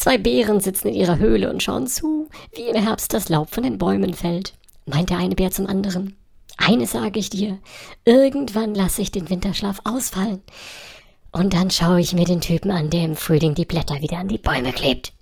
Zwei Bären sitzen in ihrer Höhle und schauen zu, wie im Herbst das Laub von den Bäumen fällt, meint der eine Bär zum anderen. Eines sage ich dir, irgendwann lasse ich den Winterschlaf ausfallen. Und dann schaue ich mir den Typen an, der im Frühling die Blätter wieder an die Bäume klebt.